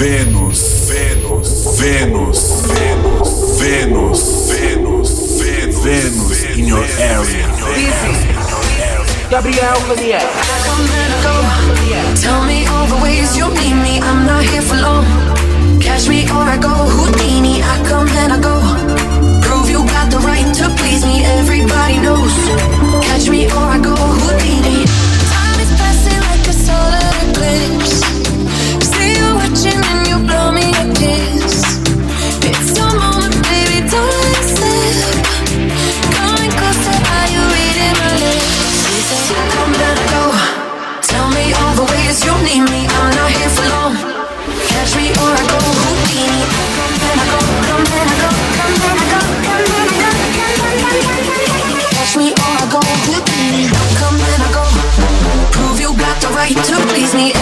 Vênus, Vênus, Vênus, Vênus, Vênus, Vênus, Vênus, Vênus in your area. Gabriel Lanier. Tell me all the ways you need me. I'm not here for long. Catch me or I go Houdini. I come and I go. Prove you got the right to please me. Everybody knows. Catch me or I go Houdini. Time is passing like a solar eclipse. try to please me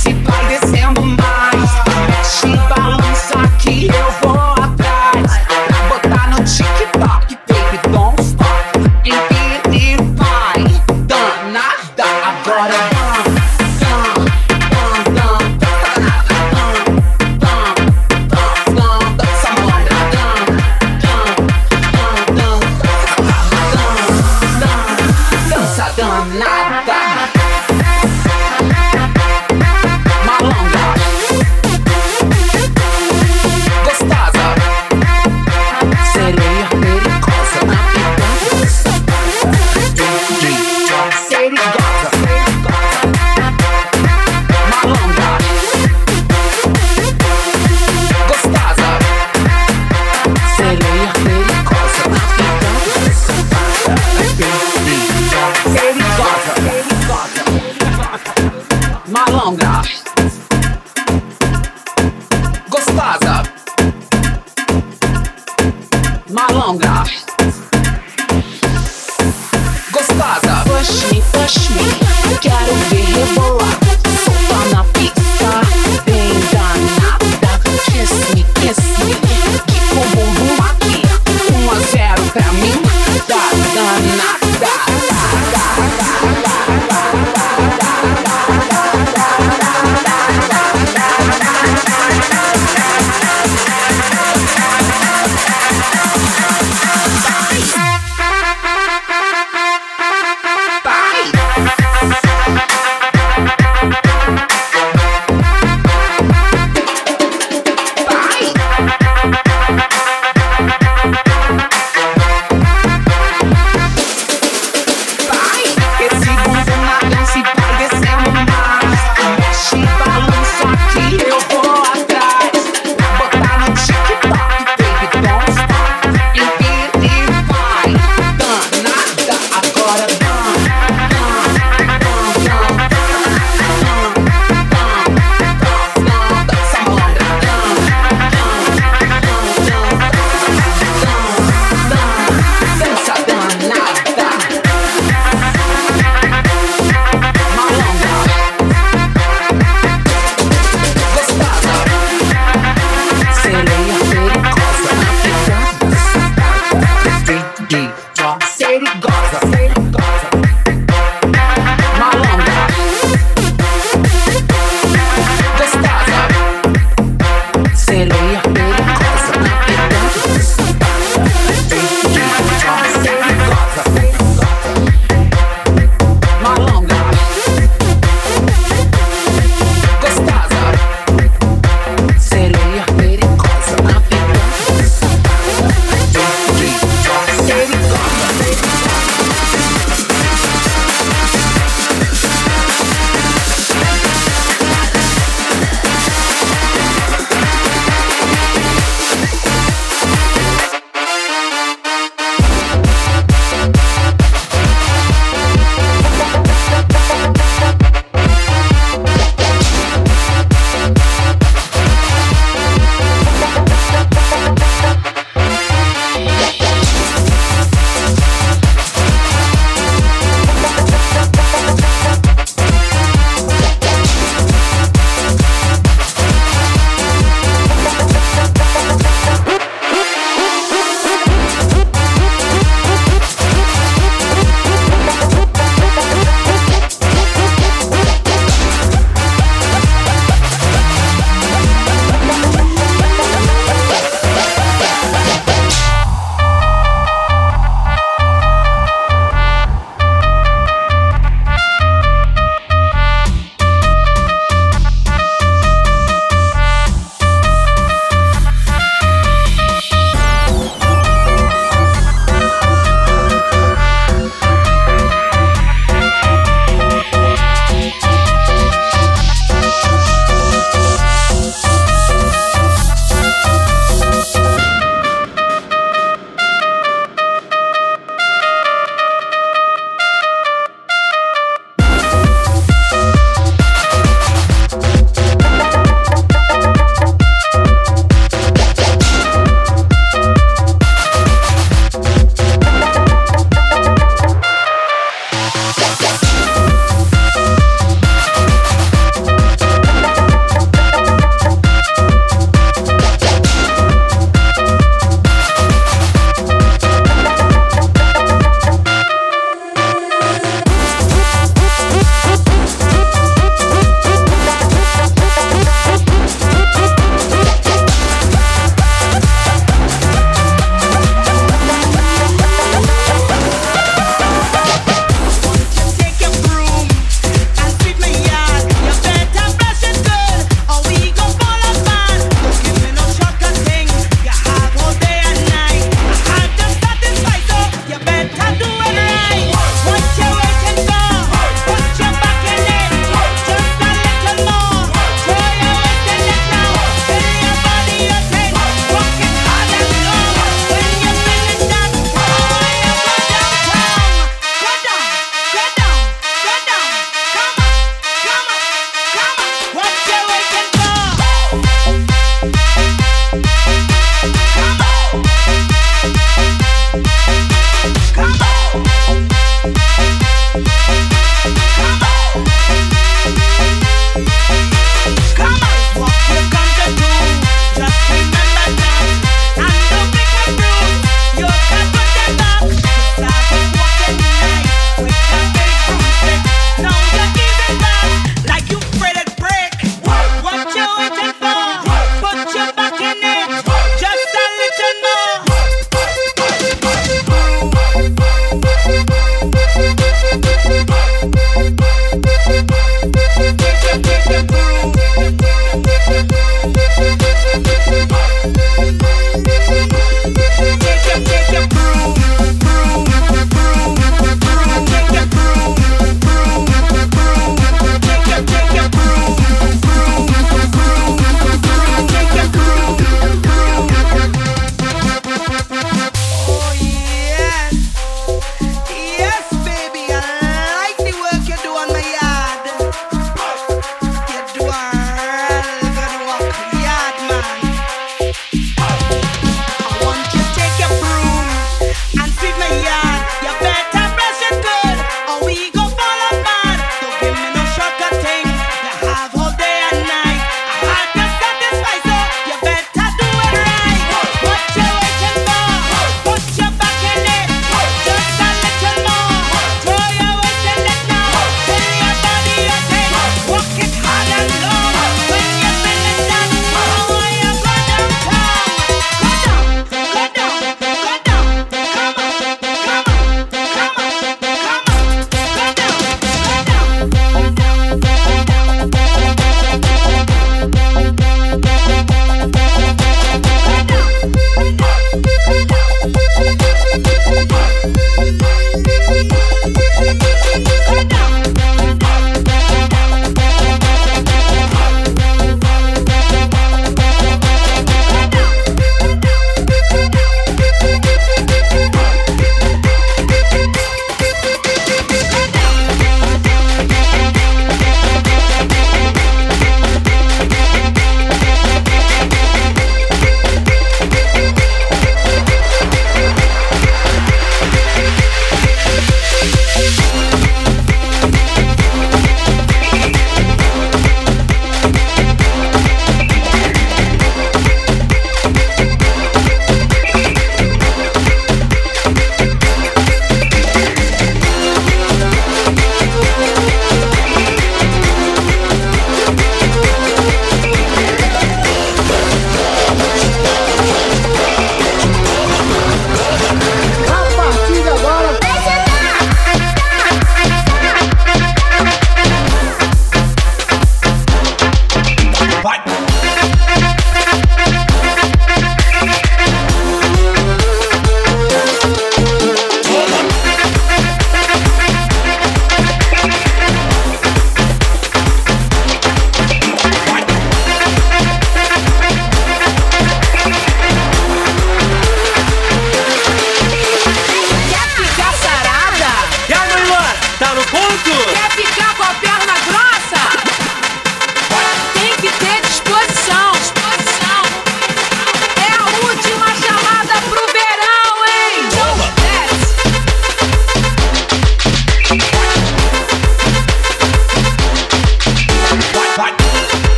See.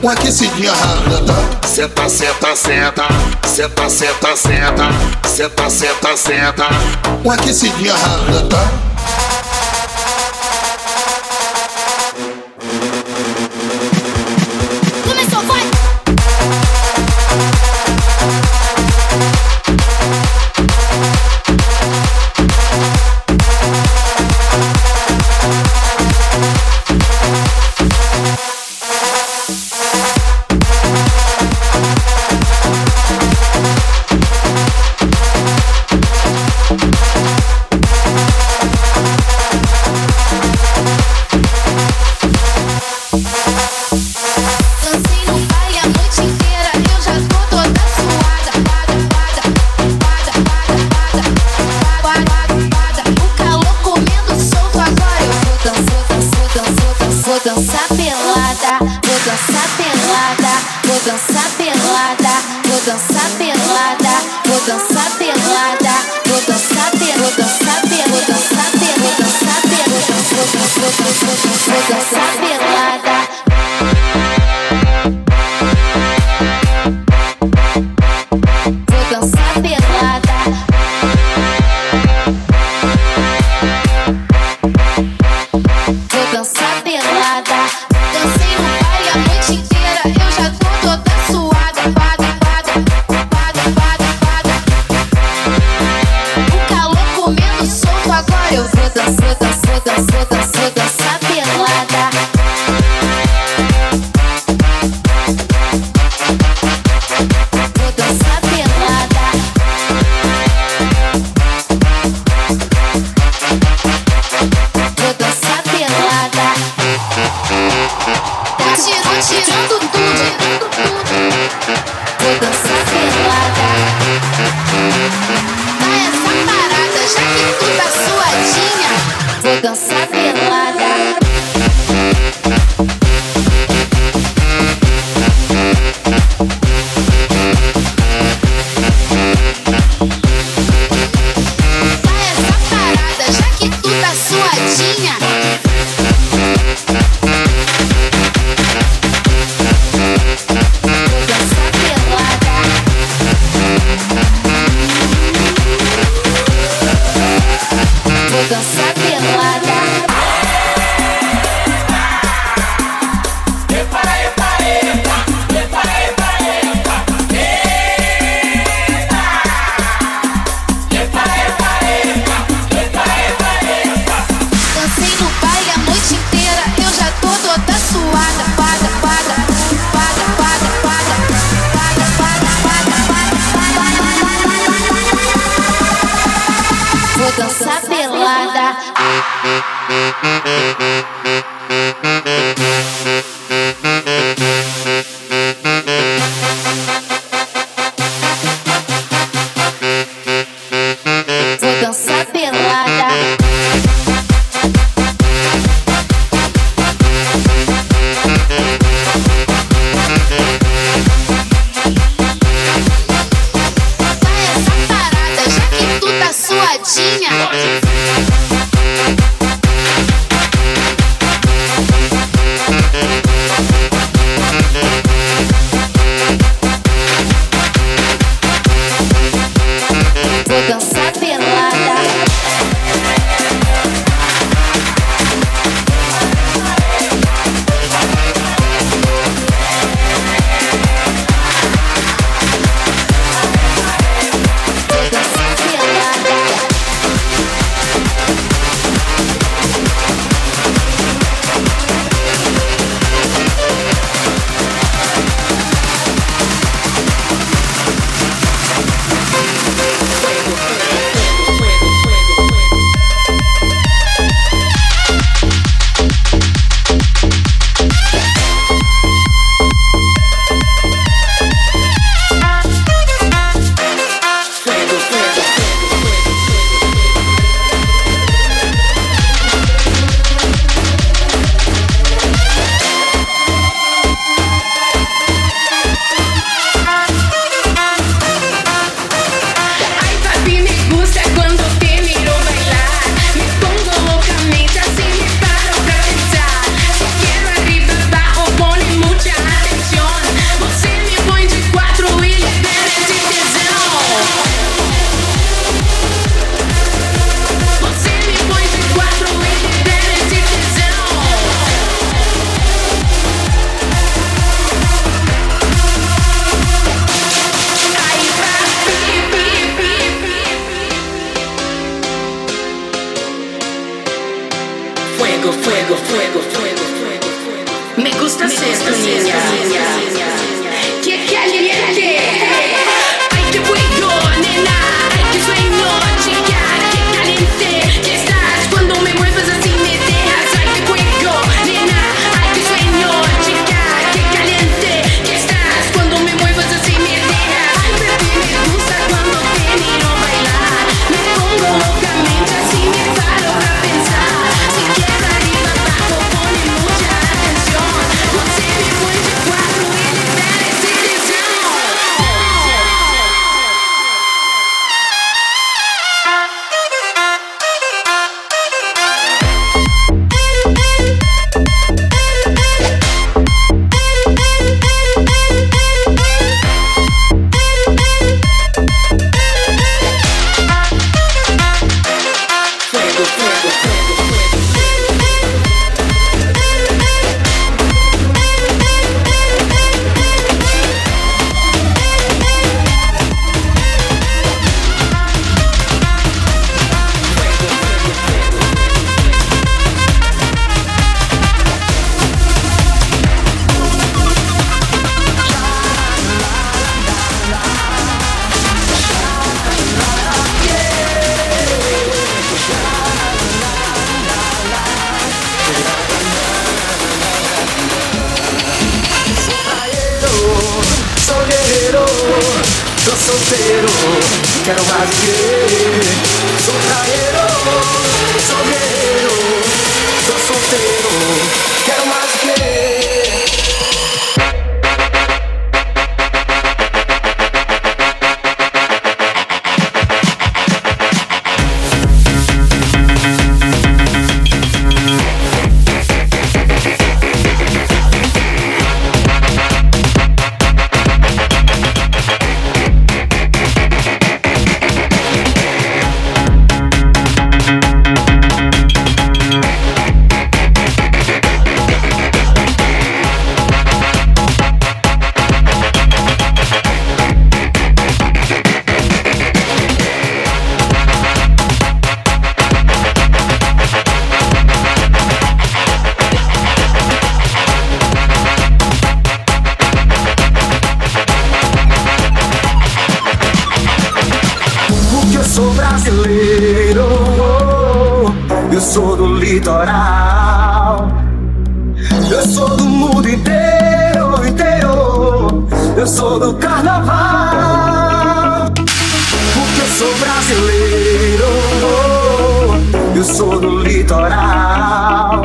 Com aquecidinha rápida. Senta, senta, senta, senta, senta, senta, senta, senta, senta, com aquecidinha rápida. corazón. Sou do litoral.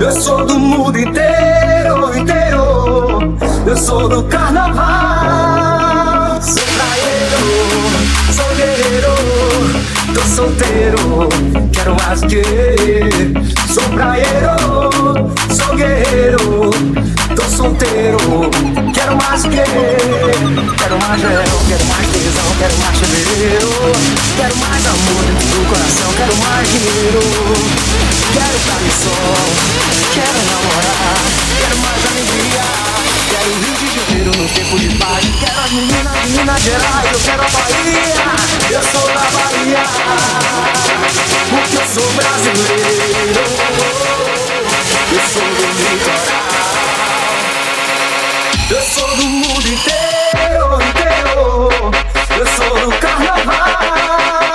Eu sou do mundo inteiro, inteiro. Eu sou do carnaval. Sou praieiro, sou guerreiro. Tô solteiro, quero mais que Sou praieiro, sou guerreiro Tô solteiro, quero mais que Quero mais verão, quero mais tesão, quero mais fevereiro Quero mais amor dentro do coração, quero mais dinheiro Quero carne sol, quero namorar Quero mais alegria Quero Rio de Janeiro no tempo de paz Quero as meninas de Minas Gerais, eu quero a Bahia Eu sou da Bahia Porque eu sou brasileiro Eu sou do litoral Eu sou do mundo inteiro, inteiro. Eu sou do carnaval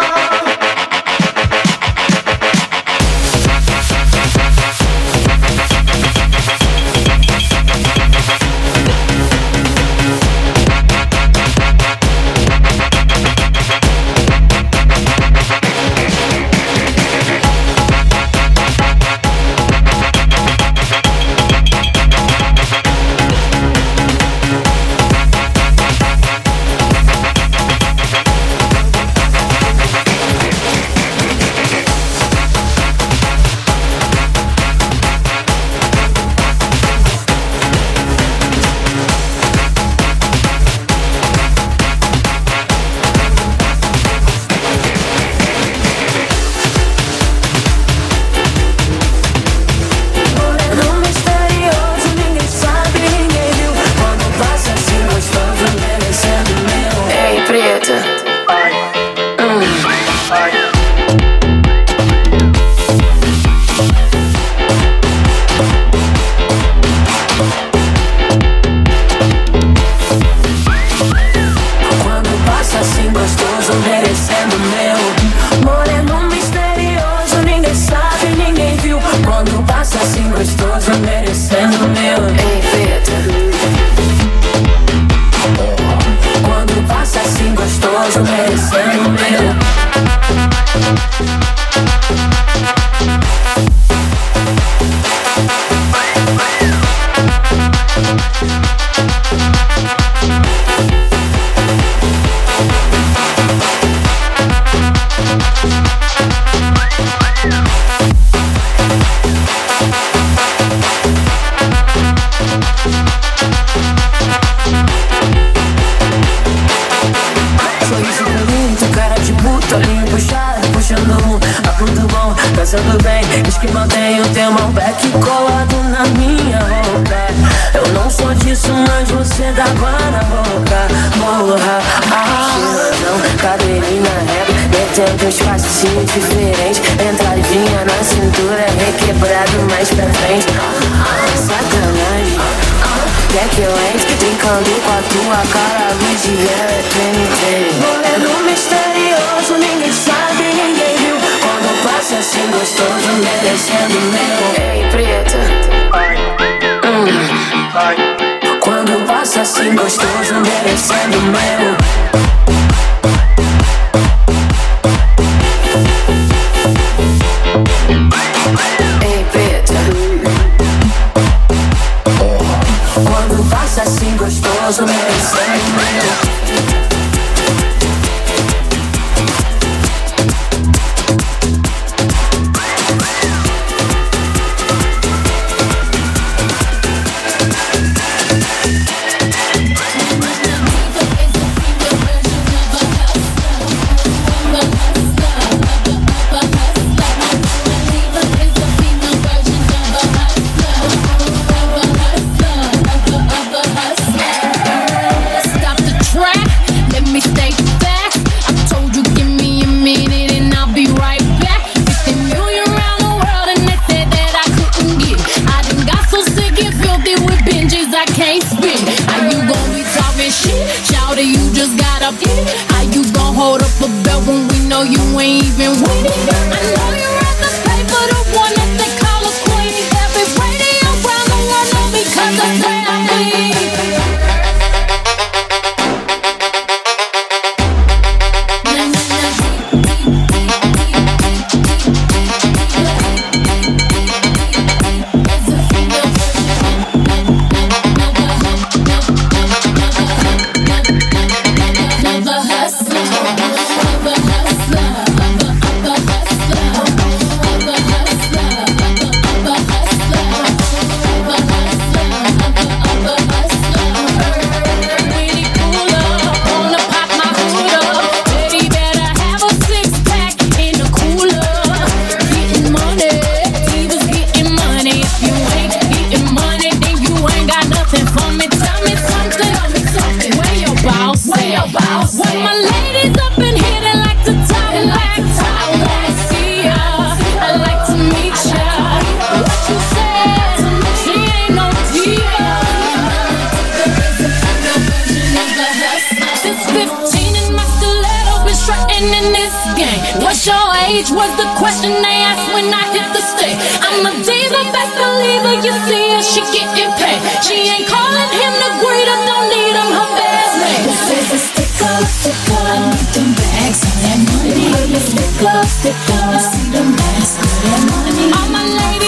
playing in this game. What's your age was the question they asked when I hit the stage. I'm a diva, best believer. You see her, she getting paid. She ain't calling him to greet her, don't need him, her best name. This is a stick up, stick up. I need them bags on that money. Stick up, stick up. I see them bags on that money. All my ladies.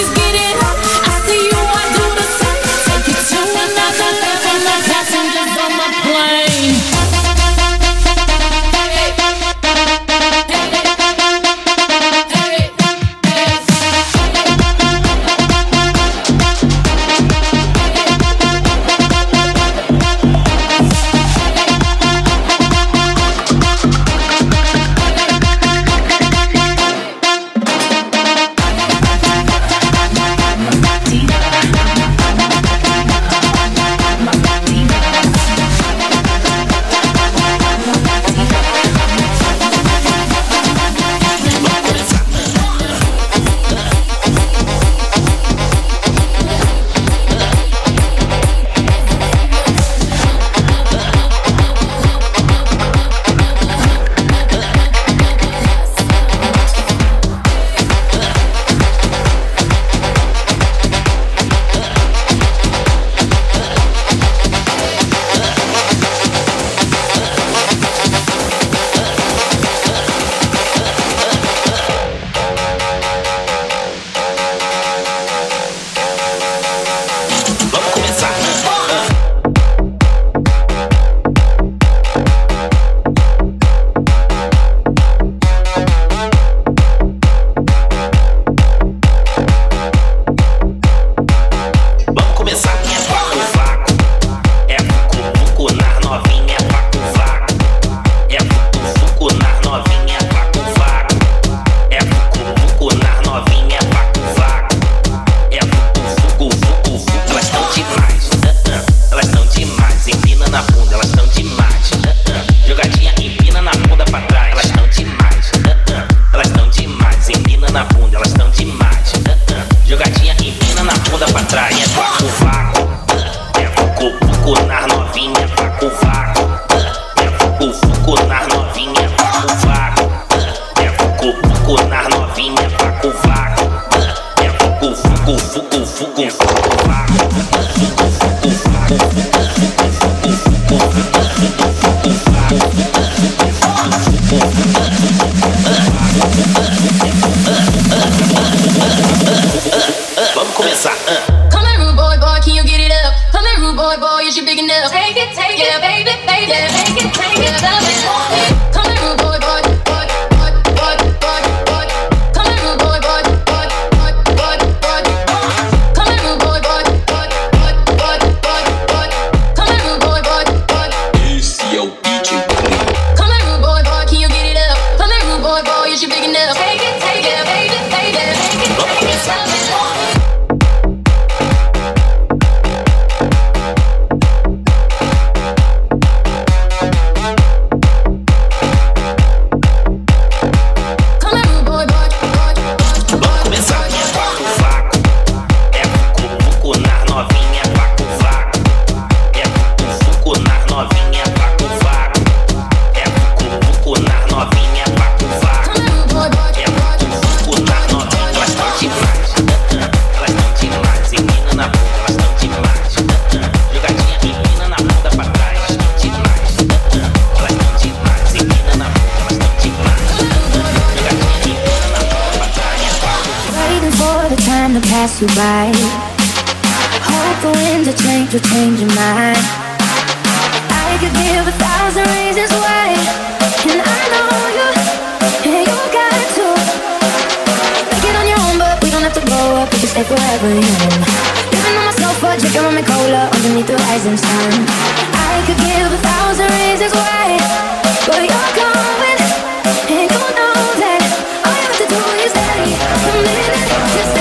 you by. Hope the winds of change will change your mind. I could give a thousand reasons why, and I know you, and you got to make it on your own. But we don't have to grow up. We can stay forever young. Living on my sofa, drinking rum and cola underneath the rising sun. I could give a thousand reasons why, but you're coming, and you know that all you have to do is stay a minute. Just stay.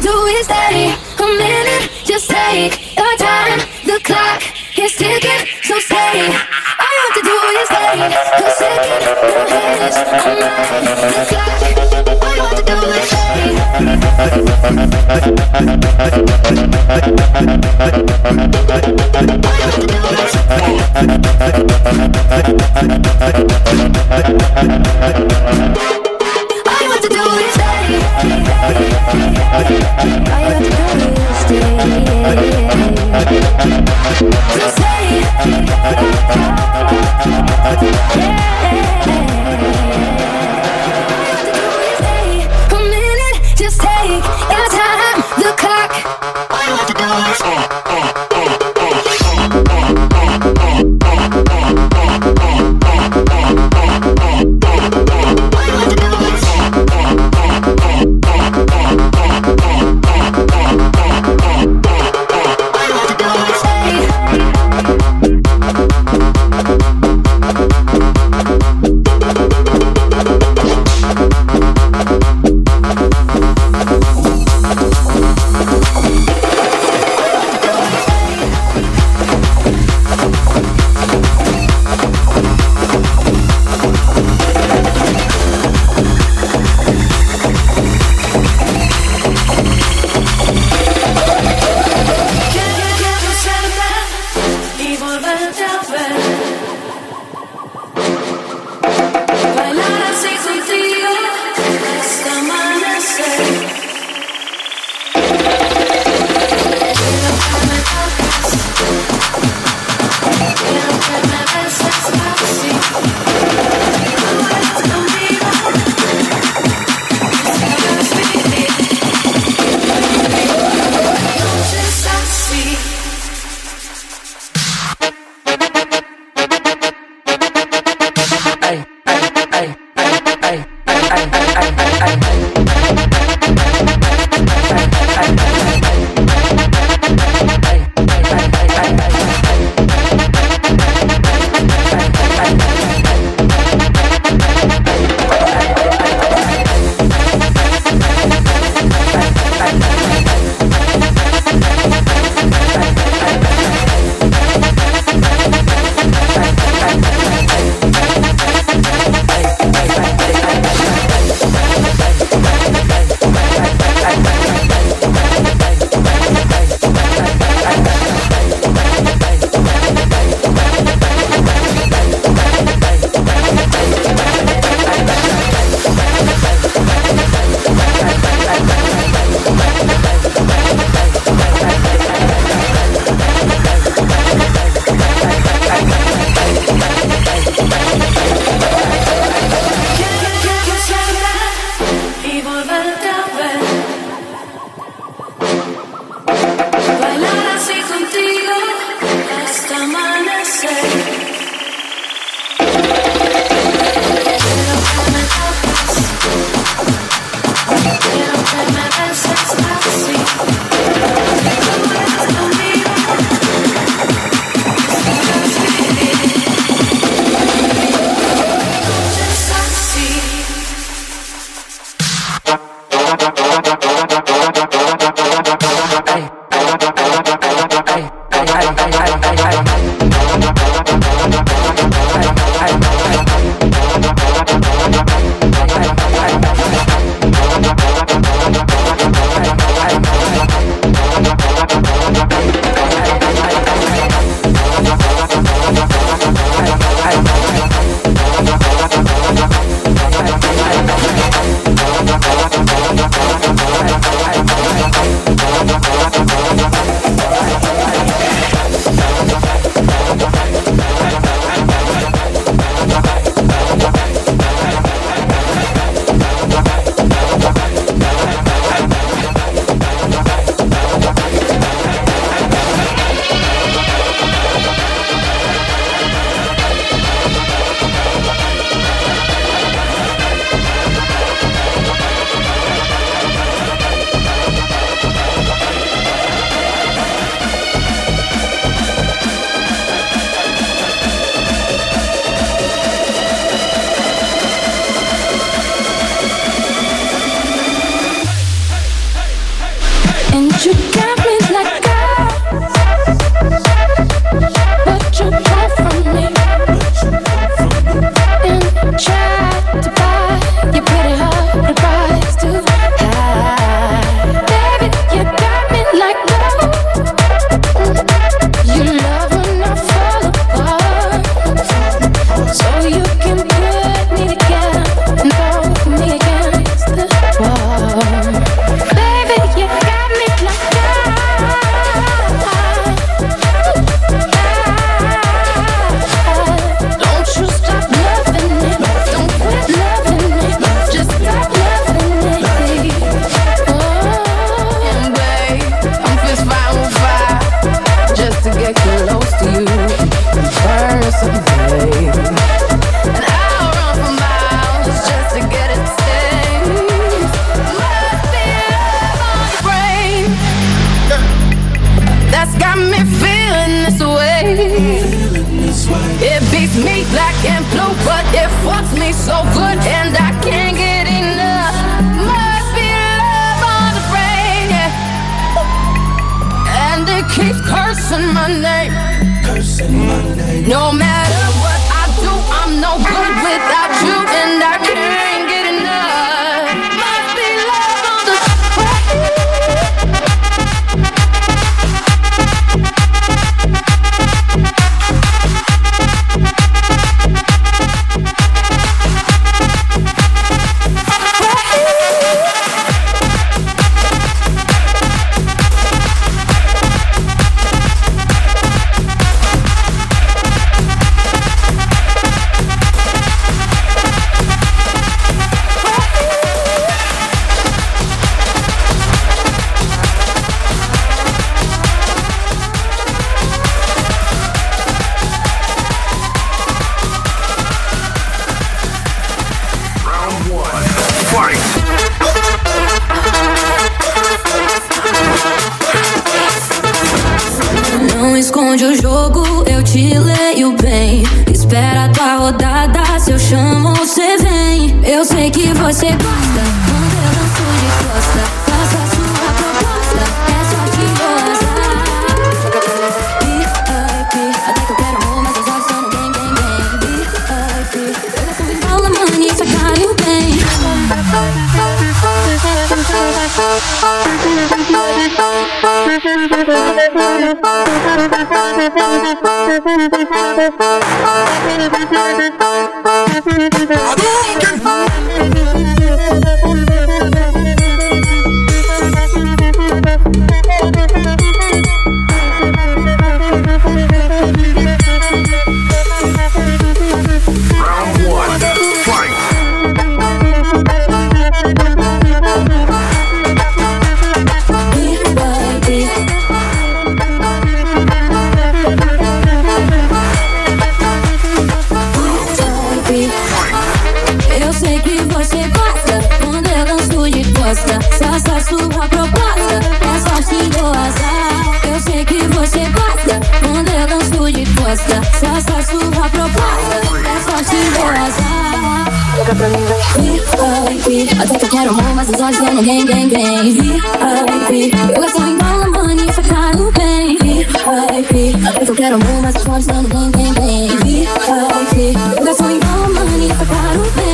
do is stay a minute, just take your time. The clock is ticking, so stay. All you have to do is stay a second. Your head is on mine. The clock. All you have to do. All you have to do is stay. I Eu sei que você gosta quando eu danço de costa. Se essa sua proposta é sorte do azar. Eu sei que você gosta quando eu danço de costa. Se essa sua proposta é sorte do azar. VIP, Até que eu quero amor, mas os olhos é no gang, gang, VIP, Eu sou em a money e ficar no bem. VIP, Até que eu quero amor, mas os olhos é no gang, gang, VIP, Eu sou em a money e ficar no bem.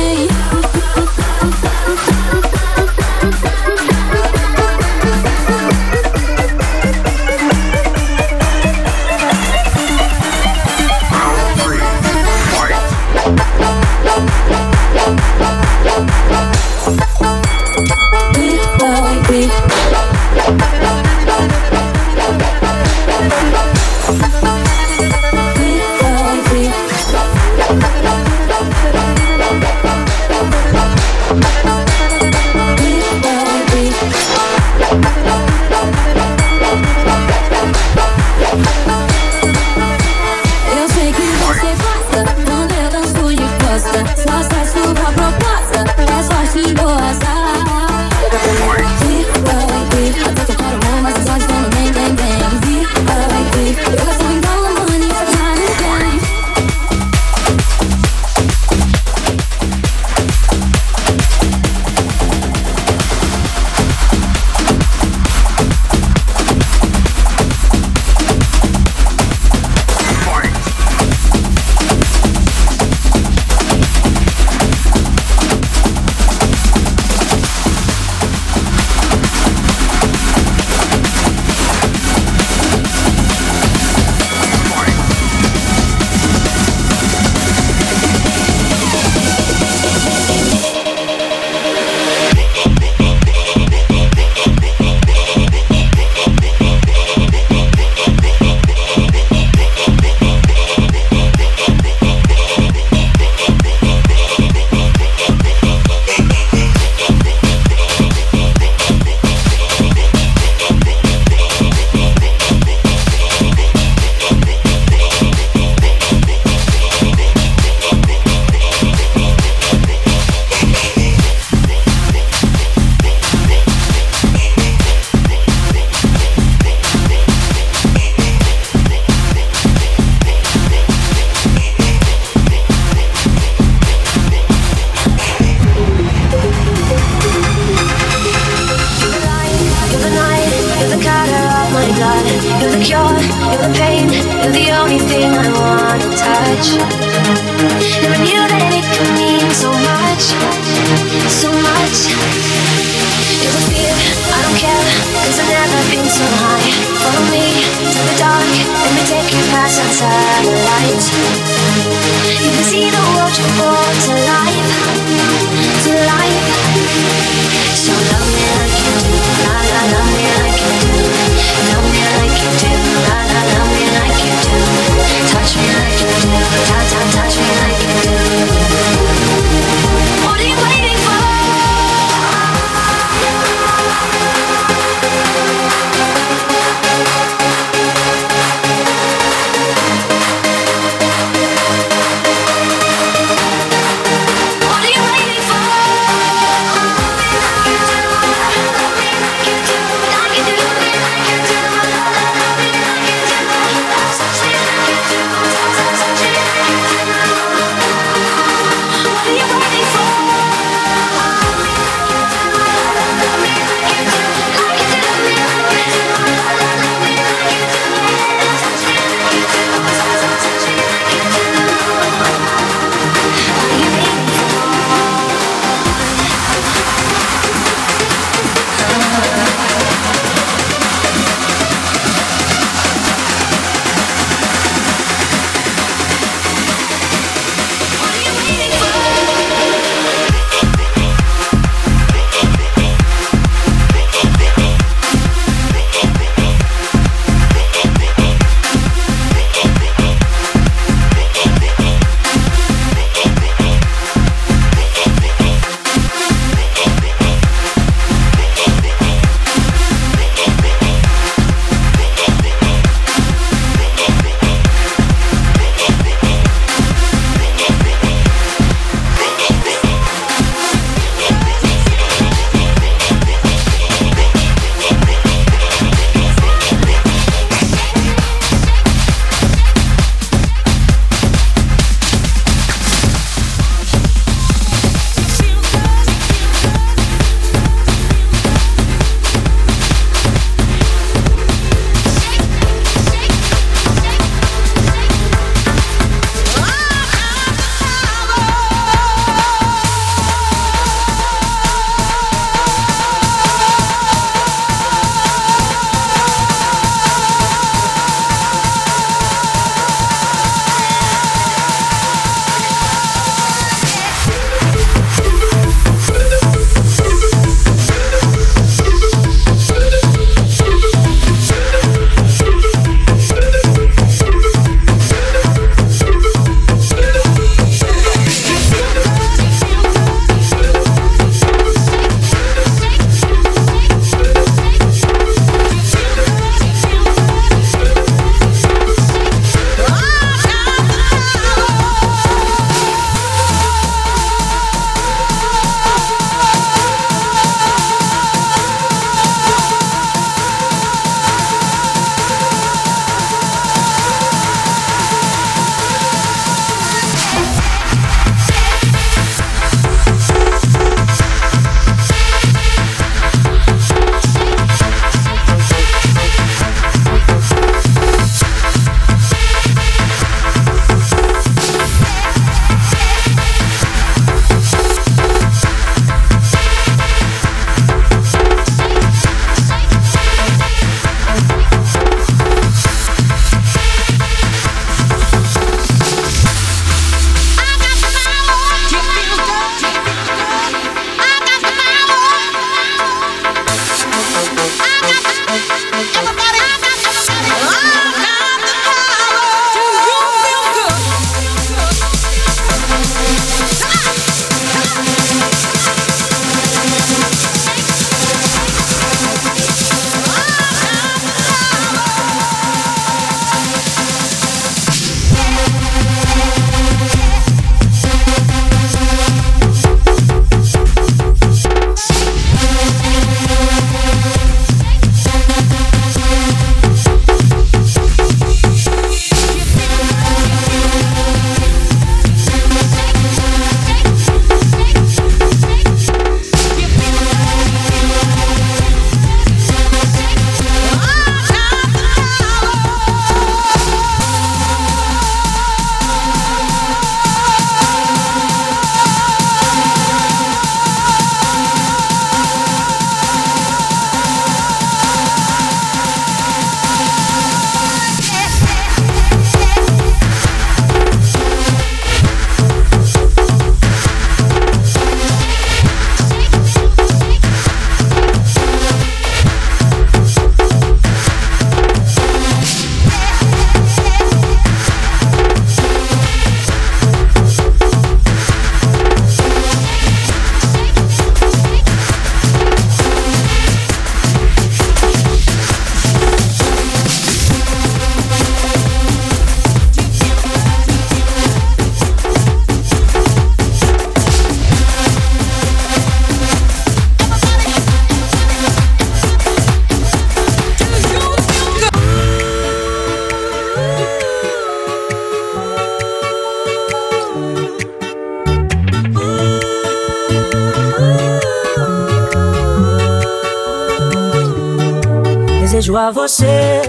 Você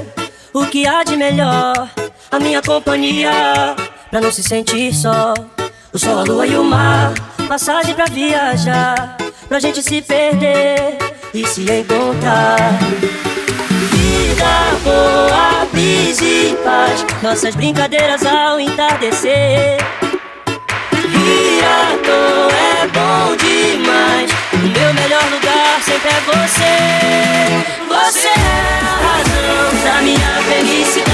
o que há de melhor, a minha companhia, pra não se sentir só. O sol, a lua e o mar, passagem pra viajar, pra gente se perder e se encontrar. Vida boa, brisa e paz, nossas brincadeiras ao entardecer. Toa é bom demais, o meu melhor lugar sempre é você. Dame a felicidad.